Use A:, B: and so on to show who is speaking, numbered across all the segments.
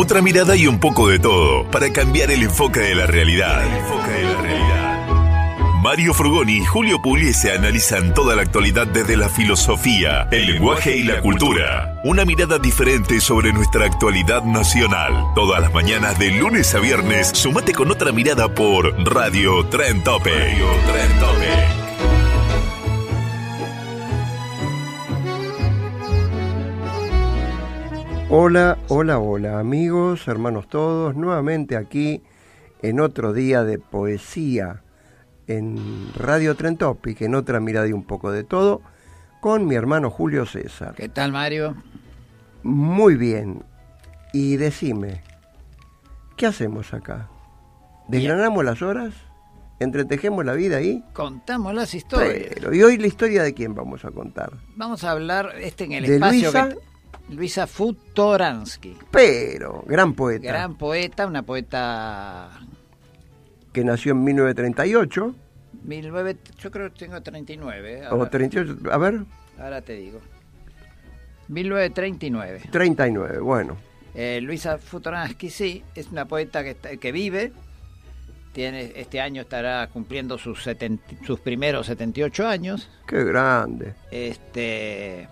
A: Otra mirada y un poco de todo para cambiar el enfoque de la realidad. El enfoque de la realidad. Mario Frugoni y Julio Pugliese analizan toda la actualidad desde la filosofía, el lenguaje y la cultura. Una mirada diferente sobre nuestra actualidad nacional. Todas las mañanas de lunes a viernes, sumate con otra mirada por Radio Tren Tope. Radio Tren Tope.
B: Hola, hola, hola amigos, hermanos todos, nuevamente aquí en otro día de poesía en Radio Trentopic, en otra mirada y un poco de todo, con mi hermano Julio César.
C: ¿Qué tal Mario?
B: Muy bien. Y decime, ¿qué hacemos acá? ¿Desgranamos las horas? ¿Entretejemos la vida ahí?
C: Contamos las historias.
B: Pero, ¿y hoy la historia de quién vamos a contar?
C: Vamos a hablar este en el
B: ¿De
C: espacio
B: Luisa?
C: que- Luisa Futoransky.
B: Pero, gran poeta,
C: Gran poeta, una poeta
B: que nació en 1938,
C: 19, yo creo que tengo 39,
B: o
C: ahora,
B: 38, a ver,
C: ahora te digo. 1939.
B: 39, bueno.
C: Eh, Luisa Futoransky, sí, es una poeta que, está- que vive. Tiene, este año estará cumpliendo sus, 70 sus primeros 78 años.
B: Qué grande.
C: Este,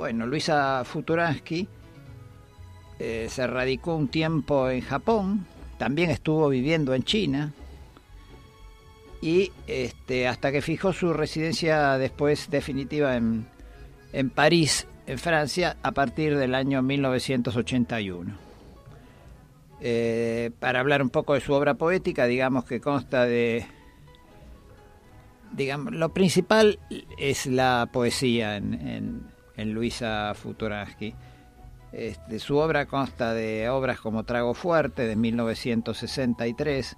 C: bueno, Luisa Futuransky eh, se radicó un tiempo en Japón, también estuvo viviendo en China y este, hasta que fijó su residencia después definitiva en, en París, en Francia, a partir del año 1981. Eh, para hablar un poco de su obra poética, digamos que consta de digamos, lo principal es la poesía en, en- en Luisa Futuransky. Este, su obra consta de obras como Trago Fuerte de 1963,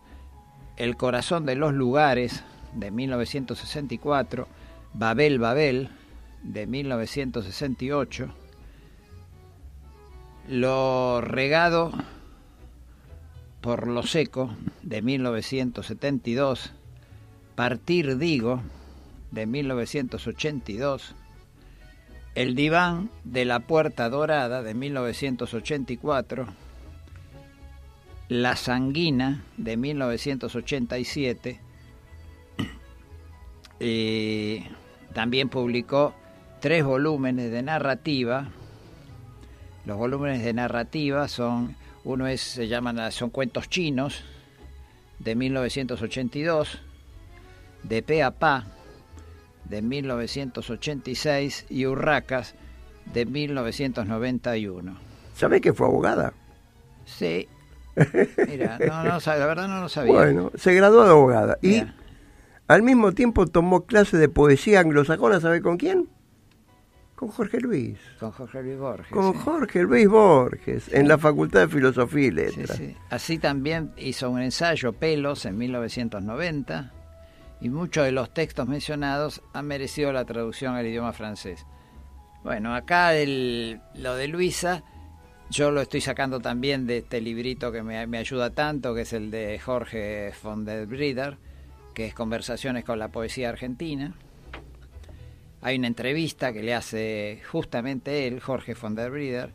C: El corazón de los lugares de 1964, Babel Babel de 1968, Lo regado por lo seco de 1972, Partir Digo, de 1982, El diván de la Puerta Dorada, de 1984, La Sanguina, de 1987, y también publicó tres volúmenes de narrativa. Los volúmenes de narrativa son, uno es, se llaman, son cuentos chinos, de 1982, de Pe a Pa, de 1986, y Urracas, de 1991.
B: ¿Sabés que fue abogada?
C: Sí. Mira, no, no, la verdad no lo sabía.
B: Bueno, se graduó de abogada. Y
C: Mira.
B: al mismo tiempo tomó clase de poesía anglosajona, ¿sabe con quién? Con Jorge Luis.
C: Con Jorge Luis Borges.
B: Con
C: sí.
B: Jorge Luis Borges, en la Facultad de Filosofía y Letras.
C: sí. Así también hizo un ensayo, Pelos, en 1990, y muchos de los textos mencionados han merecido la traducción al idioma francés. Bueno, acá el- lo de Luisa, yo lo estoy sacando también de este librito que me, me ayuda tanto, que es el de Jorge von der Brieder, que es Conversaciones con la Poesía Argentina. Hay una entrevista que le hace justamente él, Jorge von der Brieder,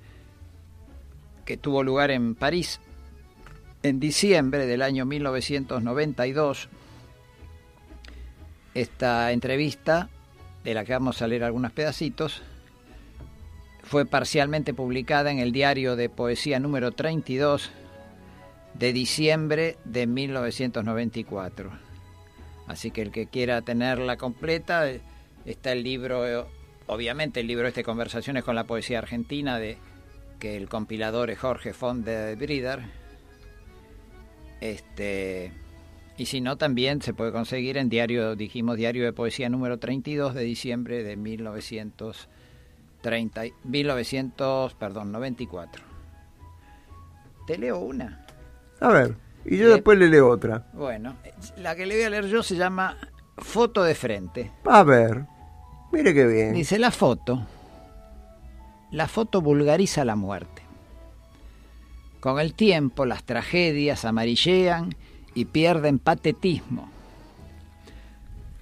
C: que tuvo lugar en París en diciembre del año 1992. Esta entrevista, de la que vamos a leer algunos pedacitos, fue parcialmente publicada en el diario de poesía número 32 de diciembre de 1994. Así que el que quiera tenerla completa, está el libro, obviamente el libro este Conversaciones con la Poesía Argentina, de que el compilador es Jorge Font de Brider. Este, y si no, también se puede conseguir en diario, dijimos, diario de poesía número 32 de diciembre de 1930, 1900, perdón, 94. Te leo una.
B: A ver, y yo después le leo otra.
C: Bueno, la que le voy a leer yo se llama Foto de frente.
B: A ver, mire qué bien.
C: Dice la foto. La foto vulgariza la muerte. Con el tiempo las tragedias amarillean y pierden patetismo.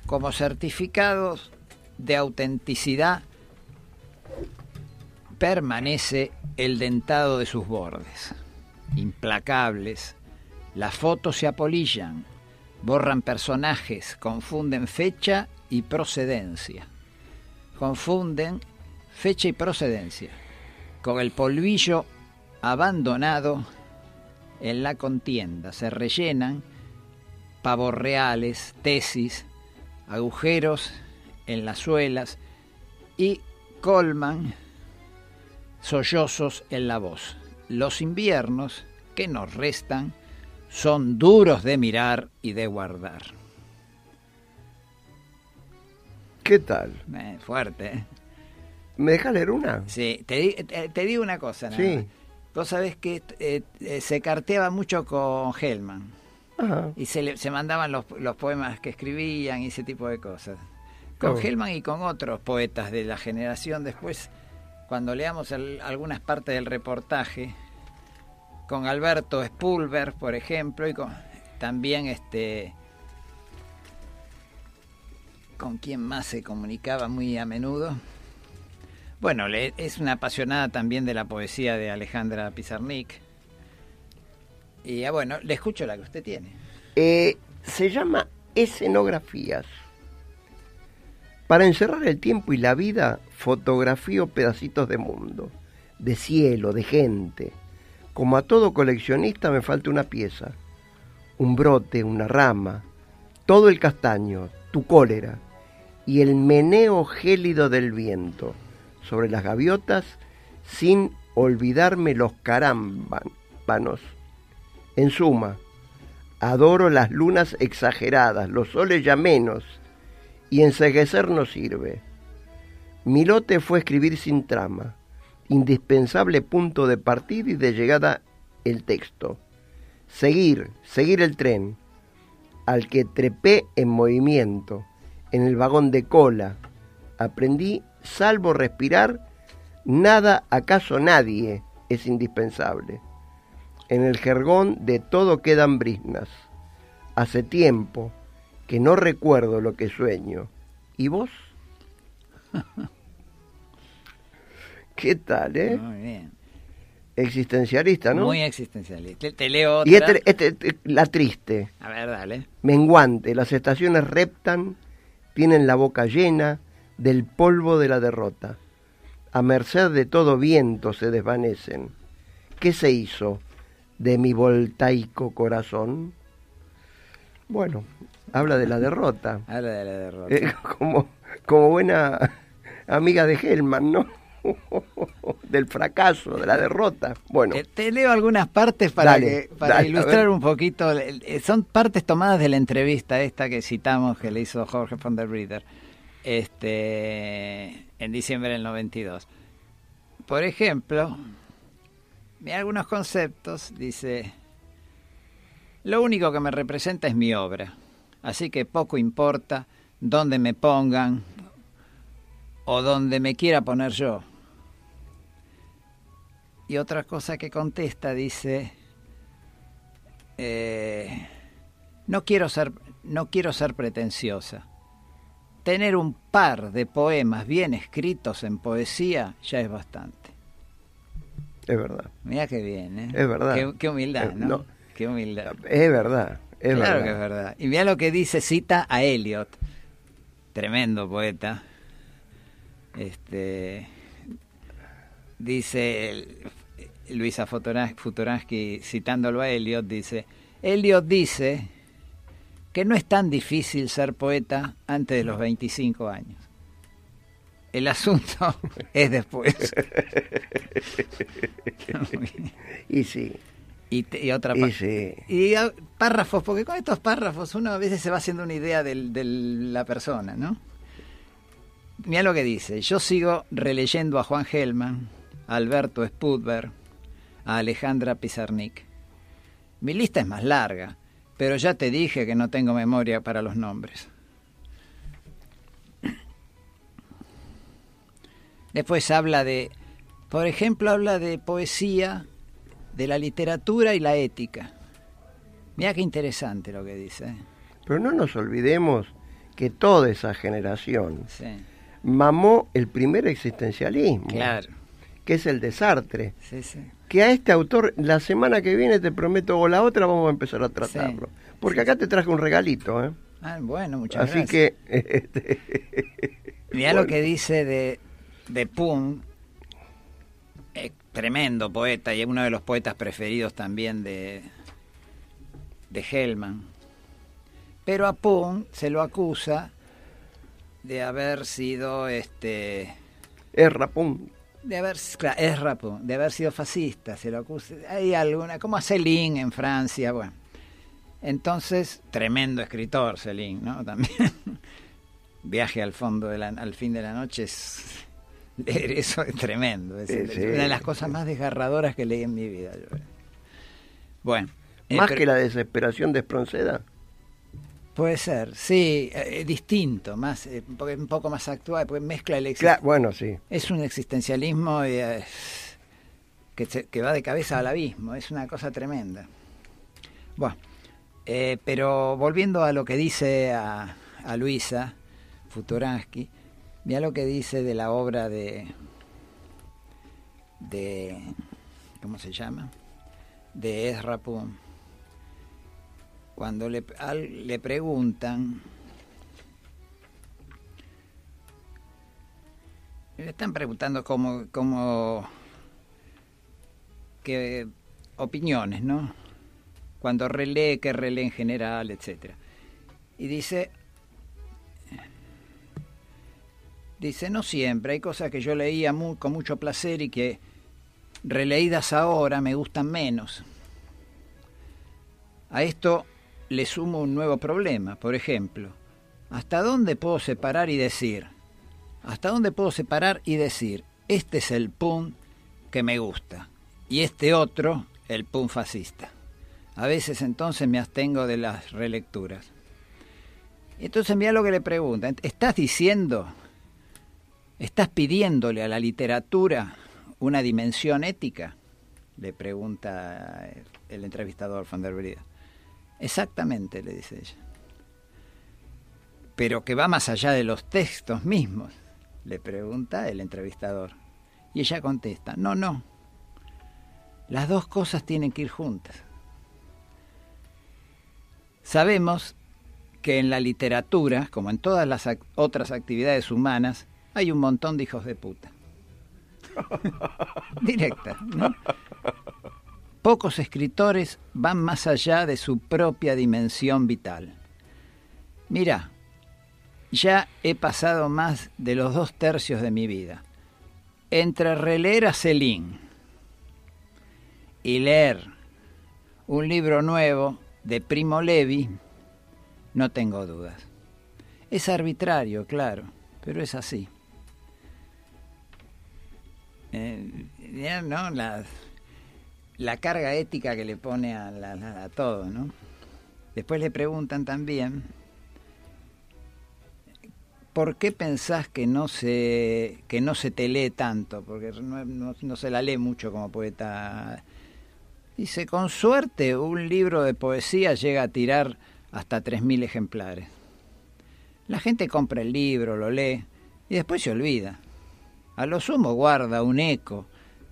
C: Como certificados de autenticidad permanece el dentado de sus bordes. Implacables, las fotos se apolillan, borran personajes, confunden fecha y procedencia. Confunden fecha y procedencia con el polvillo abandonado en la contienda. Se rellenan pavos reales, tesis, agujeros en las suelas y colman sollozos en la voz. Los inviernos que nos restan son duros de mirar y de guardar.
B: ¿Qué tal?
C: Eh, fuerte, ¿eh?
B: ¿Me deja leer una?
C: Sí, te, te, digo una cosa. Nada sí. Vos sabés que eh, eh, se carteaba mucho con Hellman. Y se, se mandaban los, los, poemas que escribían y ese tipo de cosas. Con oh. Hellman y con otros poetas de la generación después, cuando leamos algunas partes del reportaje, con Alberto Spulver, por ejemplo, y con, también este con quien más se comunicaba muy a menudo. Bueno, es una apasionada también de la poesía de Alejandra Pizarnik. Y ah, bueno, le escucho la que usted tiene.
B: Eh, se llama Escenografías. Para encerrar el tiempo y la vida, fotografío pedacitos de mundo, de cielo, de gente. Como a todo coleccionista me falta una pieza, un brote, una rama, todo el castaño, tu cólera y el meneo gélido del viento sobre las gaviotas sin olvidarme los carámbanos. En suma, adoro las lunas exageradas, los soles ya menos, y enseguecer no sirve. Mi lote fue escribir sin trama, indispensable punto de partida y de llegada el texto. Seguir, seguir el tren, al que trepé en movimiento, en el vagón de cola. Aprendí salvo respirar, nada, acaso nadie, es indispensable. En el jergón de todo quedan brisnas. Hace tiempo que no recuerdo lo que sueño. ¿Y vos? ¿Qué tal, eh?
C: Muy bien.
B: Existencialista, ¿no?
C: Muy existencialista. Te, leo otra.
B: Y este, este, este, la triste.
C: A ver, dale.
B: Menguante, las estaciones reptan, tienen la boca llena, del polvo de la derrota. A merced de todo viento se desvanecen. ¿Qué se hizo de mi voltaico corazón? Bueno, habla de la derrota.
C: Habla de la derrota. Eh,
B: como, como buena amiga de Hellman, ¿no? del fracaso, de la derrota. Bueno.
C: Eh, te leo algunas partes para, para ilustrar un poquito. Eh, son partes tomadas de la entrevista esta que citamos que le hizo Jorge von der Rieder este, en diciembre del 92. Por ejemplo, mira algunos conceptos, dice, lo único que me representa es mi obra, así que poco importa dónde me pongan o dónde me quiera poner yo. Y otra cosa que contesta dice, eh, no quiero ser, no quiero ser pretenciosa tener un par de poemas bien escritos en poesía ya es bastante.
B: Es verdad.
C: Mira qué bien, ¿eh?
B: Es verdad.
C: Qué, humildad, eh, ¿no? Qué humildad.
B: Es verdad, es
C: claro
B: verdad.
C: que es verdad. Y mira lo que dice, cita a Eliot, tremendo poeta. Este dice Luisa Futuransky, citándolo a Eliot, dice, Eliot dice que no es tan difícil ser poeta antes de los 25 años. El asunto es después.
B: y sí.
C: Y, otra parte. Y párrafos, porque con estos párrafos uno a veces se va haciendo una idea de la persona, ¿no? Mira lo que dice. Yo sigo releyendo a Juan Gelman, a Alberto Spudberg, a Alejandra Pizarnik. Mi lista es más larga, pero ya te dije que no tengo memoria para los nombres. Después habla de, por ejemplo, habla de poesía, de la literatura y la ética. Mira qué interesante lo que dice. ¿eh?
B: Pero no nos olvidemos que toda esa generación mamó el primer existencialismo.
C: Claro.
B: Que es el de Sartre. Que a este autor, la semana que viene, te prometo, o la otra, vamos a empezar a tratarlo. Porque acá te traje un regalito. ¿eh?
C: Ah, bueno, muchas
B: Así
C: gracias.
B: Así que. Este,
C: Mira lo que dice de, de Pum, eh, tremendo poeta y es uno de los poetas preferidos también de, de Hellman. Pero a Pum se lo acusa de haber sido este
B: es Pum
C: de haber claro, de haber sido fascista se lo acusa hay alguna como a Céline en Francia bueno entonces tremendo escritor Céline no también viaje al fondo de al fin de la noche es eso es tremendo. Es, una de las cosas más desgarradoras que leí en mi vida. Bueno.
B: Eh, ¿Más que la desesperación de Espronceda?
C: Puede ser, sí, eh, distinto, más, eh, un poco más actual, porque mezcla el
B: Bueno, sí.
C: Es un existencialismo que, que va de cabeza al abismo, es una cosa tremenda. Bueno, pero volviendo a lo que dice a, a Luisa Futuransky, Mira lo que dice de la obra de, de ¿cómo se llama? De Ezra Pound. Cuando le, le preguntan, le están preguntando cómo, cómo, qué opiniones, ¿no? Cuando relee, qué relee en general, etcétera. Y dice, Dice, no siempre, hay cosas que yo leía con mucho placer y que releídas ahora me gustan menos. A esto le sumo un nuevo problema, por ejemplo, ¿hasta dónde puedo separar y decir? ¿Hasta dónde puedo separar y decir, este es el pum que me gusta y este otro el pum fascista? A veces entonces me abstengo de las relecturas. Entonces mira lo que le preguntan, ¿estás diciendo ¿Estás pidiéndole a la literatura una dimensión ética? Le pregunta el entrevistador van der Brida. Exactamente, le dice ella. Pero que va más allá de los textos mismos, le pregunta el entrevistador. Y ella contesta, no, no. Las dos cosas tienen que ir juntas. Sabemos que en la literatura, como en todas las otras actividades humanas, hay un montón de hijos de puta. Directa, ¿no? Pocos escritores van más allá de su propia dimensión vital. Mira, ya he pasado más de los dos tercios de mi vida entre releer a Celine y leer un libro nuevo de Primo Levi, no tengo dudas. Es arbitrario, claro, pero es así. Eh, ¿no? La, la, carga ética que le pone a, todo, ¿no? Después le preguntan también, ¿por qué pensás que no se, que no se te lee tanto? Porque no, se la lee mucho como poeta. Dice, con suerte un libro de poesía llega a tirar hasta 3.000 ejemplares. La gente compra el libro, lo lee y después se olvida. A lo sumo guarda un eco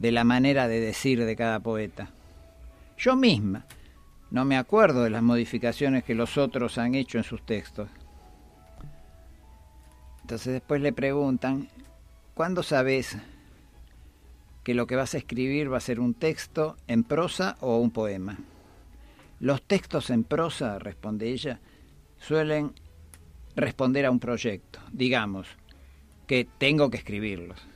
C: de la manera de decir de cada poeta. Yo misma no me acuerdo de las modificaciones que los otros han hecho en sus textos. Entonces después le preguntan, ¿cuándo sabes que lo que vas a escribir va a ser un texto en prosa o un poema. Los textos en prosa, responde ella, suelen responder a un proyecto, digamos, que tengo que escribirlos.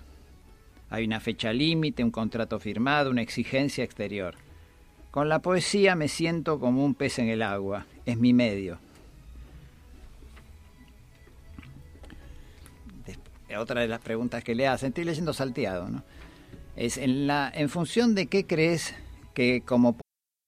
C: Hay una fecha límite, un contrato firmado, una exigencia exterior. Con la poesía me siento como un pez en el agua, es mi medio. Otra de las preguntas que le hacen, estoy leyendo salteado, ¿no? Es en, la, en función de qué crees que como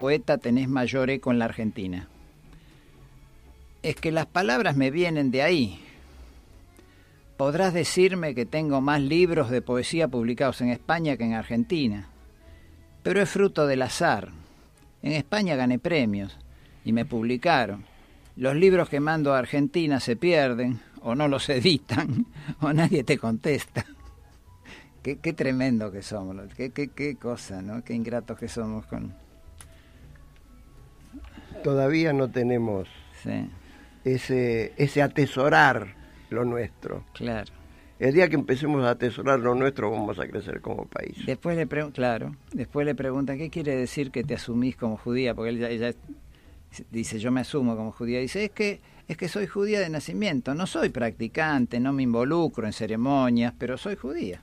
C: Poeta tenés mayor eco en la Argentina. Es que las palabras me vienen de ahí. Podrás decirme que tengo más libros de poesía publicados en España que en Argentina, pero es fruto del azar. En España gané premios y me publicaron. Los libros que mando a Argentina se pierden o no los editan o nadie te contesta. Qué, tremendo que somos, qué cosa, ¿no? Qué ingratos que somos con,
B: todavía no tenemos ese, ese atesorar lo nuestro.
C: Claro.
B: El día que empecemos a atesorar lo nuestro vamos a crecer como país.
C: Después le claro, después le preguntan qué quiere decir que te asumís como judía, porque ella, dice yo me asumo como judía, dice es que es que soy judía de nacimiento, no soy practicante, no me involucro en ceremonias, pero soy judía.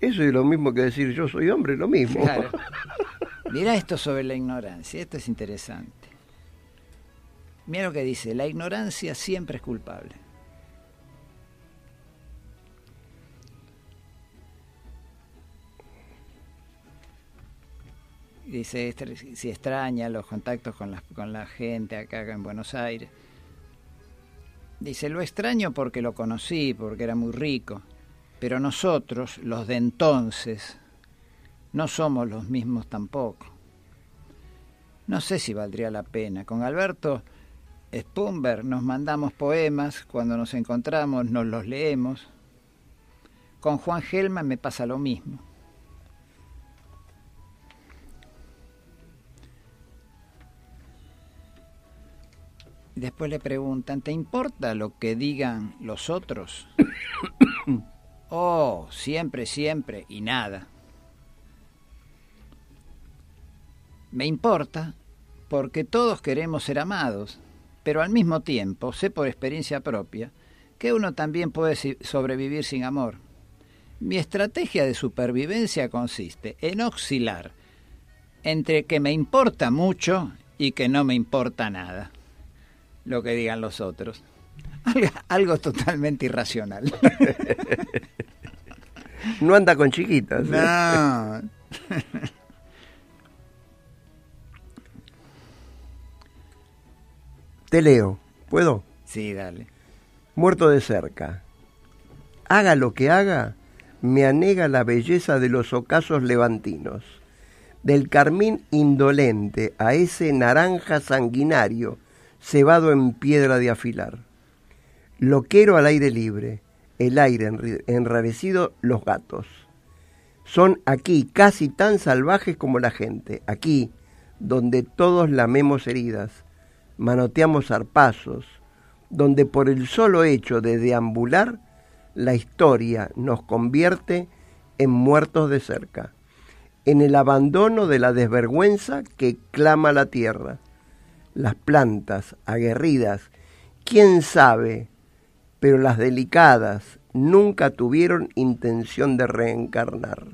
B: Eso es lo mismo que decir yo soy hombre, lo mismo.
C: Mira esto sobre la ignorancia, esto es interesante. Mira lo que dice, la ignorancia siempre es culpable. Dice, si extraña los contactos con la, con la gente acá en Buenos Aires. Dice, lo extraño porque lo conocí, porque era muy rico pero nosotros, los de entonces, no somos los mismos tampoco. No sé si valdría la pena. Con Alberto Spumber nos mandamos poemas, cuando nos encontramos nos los leemos. Con Juan Gelman me pasa lo mismo. Después le preguntan, ¿te importa lo que digan los otros? Oh, siempre, siempre y nada. Me importa porque todos queremos ser amados, pero al mismo tiempo sé por experiencia propia que uno también puede sobrevivir sin amor. Mi estrategia de supervivencia consiste en oscilar entre que me importa mucho y que no me importa nada, lo que digan los otros. Algo, totalmente irracional.
B: No anda con chiquitas.
C: ¿eh? No.
B: Te leo. ¿Puedo?
C: Sí, dale.
B: Muerto de cerca. Haga lo que haga, me anega la belleza de los ocasos levantinos. Del carmín indolente a ese naranja sanguinario cebado en piedra de afilar Loquero al aire libre, el aire enrarecido, los gatos. Son aquí casi tan salvajes como la gente, aquí donde todos lamemos heridas, manoteamos zarpazos, donde por el solo hecho de deambular, la historia nos convierte en muertos de cerca, en el abandono de la desvergüenza que clama la tierra. Las plantas aguerridas, quién sabe pero las delicadas nunca tuvieron intención de reencarnar.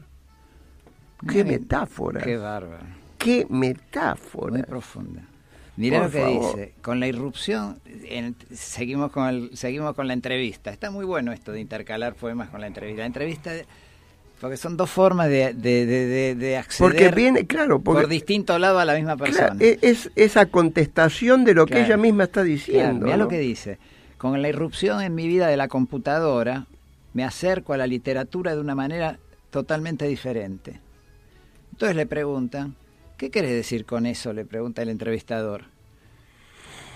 B: ¡Qué
C: Muy-
B: metáfora!
C: Qué bárbaro.
B: ¡Qué metáfora!
C: Muy profunda. Mirá
B: Por
C: lo que
B: favor.
C: dice. Con la irrupción, en- seguimos, con el- seguimos con la entrevista. Está muy bueno esto de intercalar poemas con la entrevista. La entrevista, porque son dos formas de, de, de, de- de acceder
B: Porque viene, claro, porque
C: por distinto lado a la misma persona.
B: claro, e- es esa contestación de lo que ella misma está
C: Claro,
B: diciendo.
C: mirá
B: ¿no?
C: lo que dice. Con la irrupción en mi vida de la computadora, me acerco a la literatura de una manera totalmente diferente. Entonces le preguntan, ¿qué querés decir con eso? Le pregunta el entrevistador.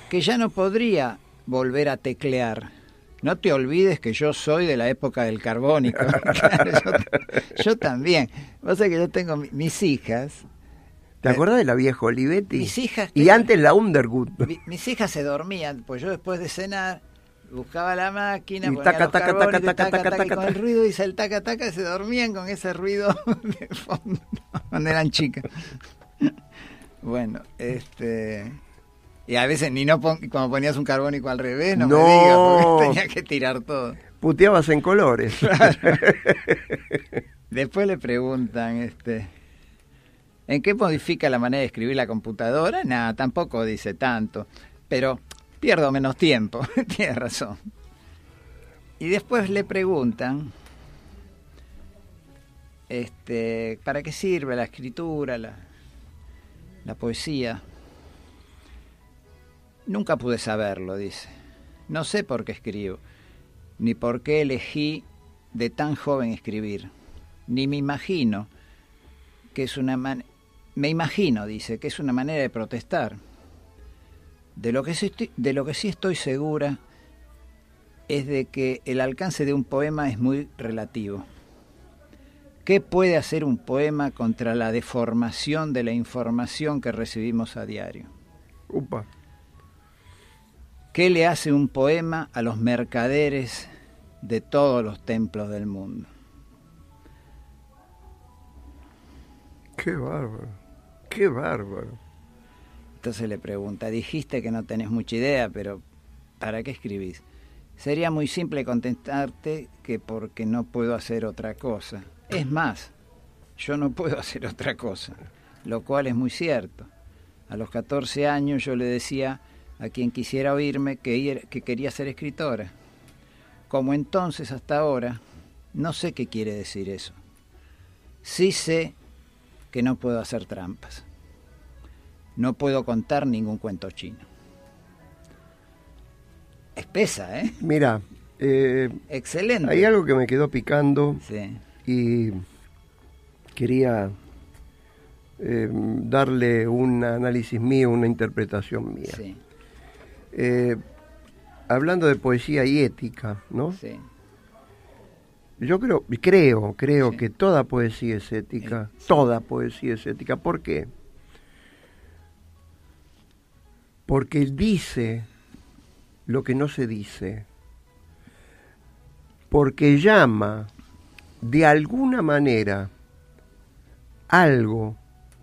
C: Que ya no podría volver a teclear. No te olvides que yo soy de la época del carbónico. Claro, yo, yo también. Vos sabés que yo tengo mi- mis hijas.
B: ¿Te acordás de la vieja Olivetti?
C: Mis hijas
B: Y antes la Underwood.
C: Mi- mis hijas se dormían, pues yo después de cenar buscaba la máquina,
B: Y
C: ponía
B: taca,
C: los
B: taca,
C: carbónicos,
B: taca,
C: y taca,
B: taca,
C: taca, y
B: taca,
C: con el ruido hice el taca taca y se dormían con ese ruido de fondo cuando eran chicas. Bueno, este y a veces ni no pon- cuando ponías un carbónico al revés, no,
B: No.
C: me digas, porque tenía que tirar todo.
B: Puteabas en colores.
C: Después le preguntan, este, ¿en qué modifica la manera de escribir la computadora? Nada, tampoco dice tanto, pero pierdo menos tiempo, tiene razón. Y después le preguntan, este, ¿para qué sirve la escritura, la, la poesía? Nunca pude saberlo, dice. No sé por qué escribo, ni por qué elegí de tan joven escribir, ni me imagino que es una me imagino, dice, que es una manera de protestar. De lo que sí estoy, de lo que sí estoy segura es de que el alcance de un poema es muy relativo. ¿Qué puede hacer un poema contra la deformación de la información que recibimos a diario?
B: Upa.
C: ¿Qué le hace un poema a los mercaderes de todos los templos del mundo?
B: Qué bárbaro. Qué bárbaro.
C: Entonces le pregunta, dijiste que no tenés mucha idea, pero ¿para qué escribís? Sería muy simple contestarte que porque no puedo hacer otra cosa. Es más, yo no puedo hacer otra cosa, lo cual es muy cierto. A los 14 años yo le decía a quien quisiera oírme que, que quería ser escritora. Como entonces hasta ahora, no sé qué quiere decir eso. Sí sé que no puedo hacer trampas. No puedo contar ningún cuento chino. Espesa, ¿eh?
B: Mira, eh,
C: Excelente.
B: hay algo que me quedó picando
C: Sí,
B: y quería eh, darle un análisis mío, una interpretación mía.
C: sí,
B: Eh, hablando de poesía y ética, ¿no?
C: sí.
B: Yo creo, creo, creo
C: Sí.
B: que toda poesía es ética, toda poesía es ética. ¿Por qué? Porque dice lo que no se dice. Porque llama de alguna manera algo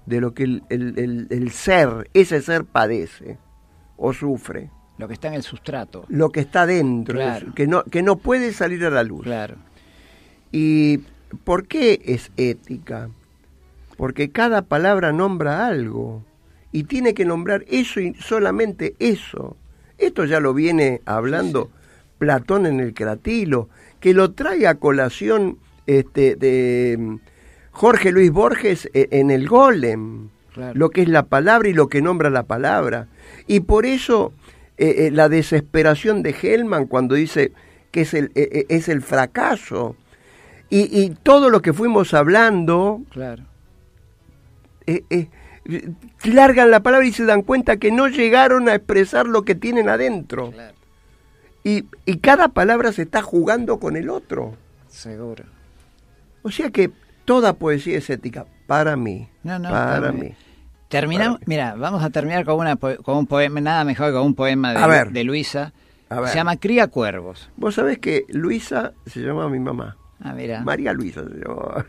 B: de lo que el, el- el- el ser, ese ser padece o sufre.
C: Lo que está en el sustrato.
B: Lo que está dentro,
C: Claro.
B: que, no, que no puede salir a la luz.
C: Claro.
B: ¿Y por qué es ética? Porque cada palabra nombra algo y tiene que nombrar eso y solamente eso. Esto ya lo viene hablando Platón en el Cratilo, que lo trae a colación este, de mm, Jorge Luis Borges e- en el Golem,
C: Claro.
B: lo que es la palabra y lo que nombra la palabra. Y por eso eh, eh, la desesperación de Hellman cuando dice que es el, eh, eh, es el fracaso. Y, y todo lo que fuimos hablando,
C: Claro.
B: eh, eh, largan la palabra y se dan cuenta que no llegaron a expresar lo que tienen adentro.
C: Claro.
B: Y, y cada palabra se está jugando con el otro.
C: Seguro.
B: O sea que toda poesía es ética, para mí.
C: No, no,
B: para mí.
C: Terminamos, mira, vamos a terminar con, una, con un poema, nada mejor que con un poema de,
B: A ver.
C: de Luisa.
B: A ver.
C: Se llama Cría Cuervos.
B: Vos sabés que Luisa se llamaba mi mamá.
C: Ah, mira.
B: María Luisa se llamaba.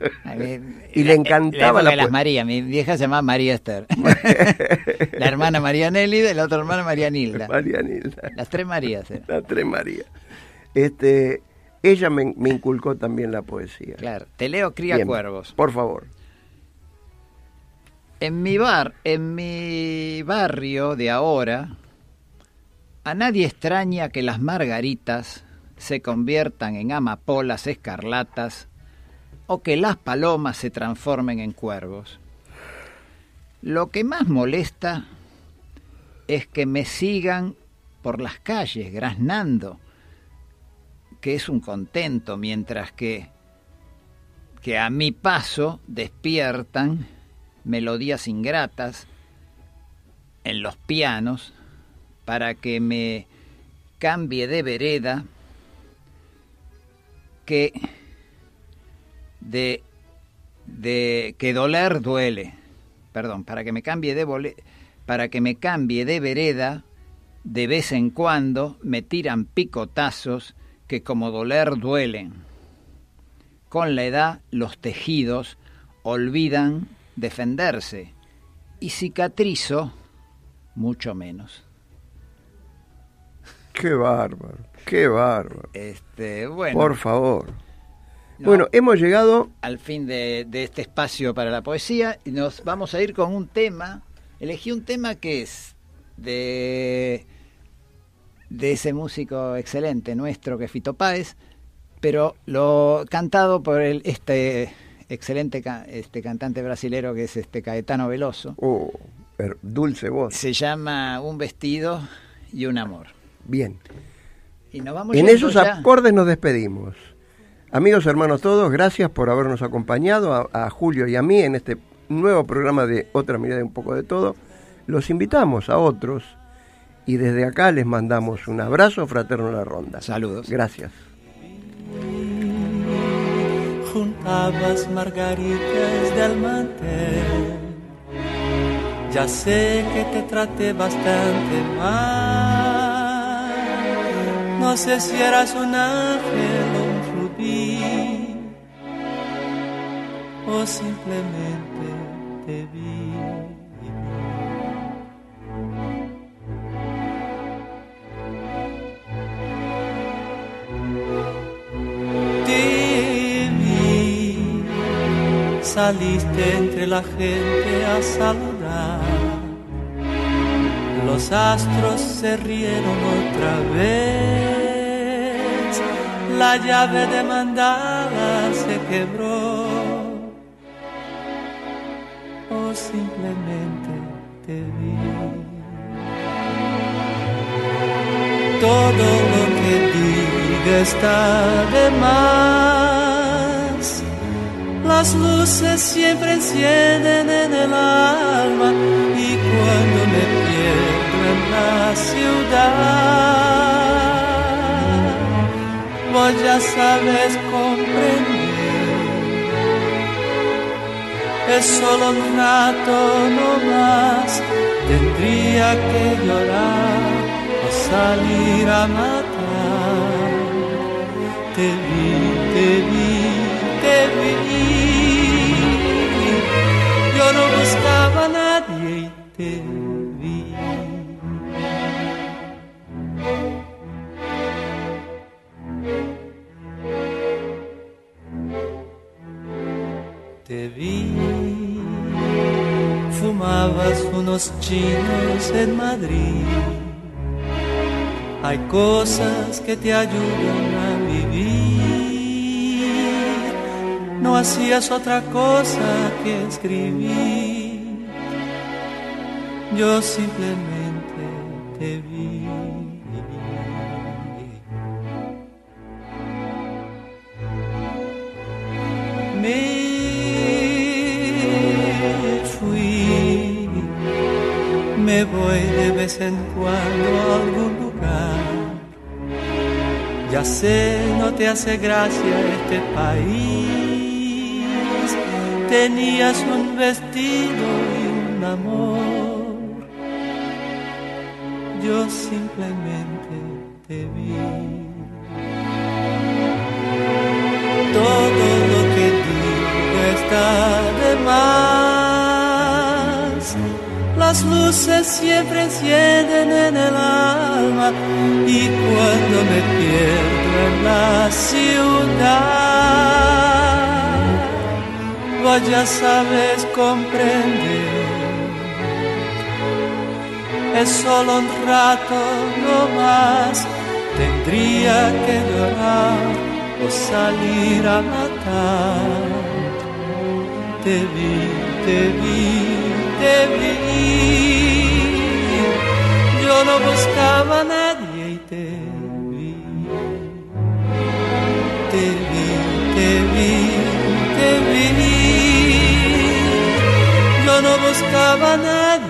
B: Y le encantaba
C: la,
B: la
C: las María. Mi vieja se llamaba María Esther. la hermana María Nélida y la otra hermana María Nilda.
B: María Nilda.
C: Las tres Marías eran.
B: La tres María. Este, ella me, me inculcó también la poesía.
C: Claro, te leo Cría
B: Bien,
C: Cuervos.
B: Por favor.
C: En mi bar, en mi barrio de ahora, a nadie extraña que las margaritas se conviertan en amapolas escarlatas o que las palomas se transformen en cuervos. Lo que más molesta es que me sigan por las calles graznando, que es un contento, mientras que, que a mi paso despiertan melodías ingratas en los pianos para que me cambie de vereda que de, de que doler duele perdón para que me cambie de para que me cambie de vereda de vez en cuando me tiran picotazos que como doler duelen con la edad los tejidos olvidan defenderse y cicatrizo mucho menos.
B: Qué bárbaro, qué bárbaro.
C: Este, bueno,
B: Por favor.
C: No,
B: Bueno, hemos llegado.
C: al fin de, de este espacio para la poesía y nos vamos a ir con un tema. Elegí un tema que es de, de ese músico excelente nuestro que es Fito Páez, pero lo cantado por el, este excelente este cantante brasilero que es este Caetano Veloso.
B: Oh, dulce voz.
C: Se llama Un vestido y un amor.
B: Bien.
C: Y nos vamos
B: En esos
C: ya.
B: acordes nos despedimos. Amigos, hermanos todos, gracias por habernos acompañado, a, a Julio y a mí en este nuevo programa de Otra Mirada de un poco de todo. Los invitamos a otros y desde acá les mandamos un abrazo fraterno a la ronda.
C: Saludos.
B: Gracias.
D: juntabas margaritas del mantel. Ya sé que te traté bastante mal. No sé si eras un ángel o simplemente te vi. te vi, saliste entre la gente a saludar. Los astros se rieron otra vez, la llave de mandala se quebró. Todo lo que diga está de más. Las luces siempre encienden en el alma y cuando me pierdo en la ciudad, vos ya sabes comprender. Es solo un rato no más, tendría que llorar salir a matar. Te vi, te vi, te vi. Yo no buscaba a nadie y te vi. Te vi, fumabas unos chinos en Madrid. Hay cosas que te ayudan a vivir. No hacías otra cosa que escribir. Yo simplemente te vi. Me fui, me voy de vez en cuando a algún. Ya sé, no te hace gracia este país. Tenías un vestido y un amor. Yo simplemente te vi. todo lo que digo está de más. Las luces siempre encienden en el alma y cuando me pierdo en la ciudad, vaya sabes comprender. Es solo un rato no más, tendría que llorar o salir a matar. Te vi, te vi te vi. Yo no buscaba a nadie y te vi. Te vi, te vi, te vi. Yo no buscaba a nadie.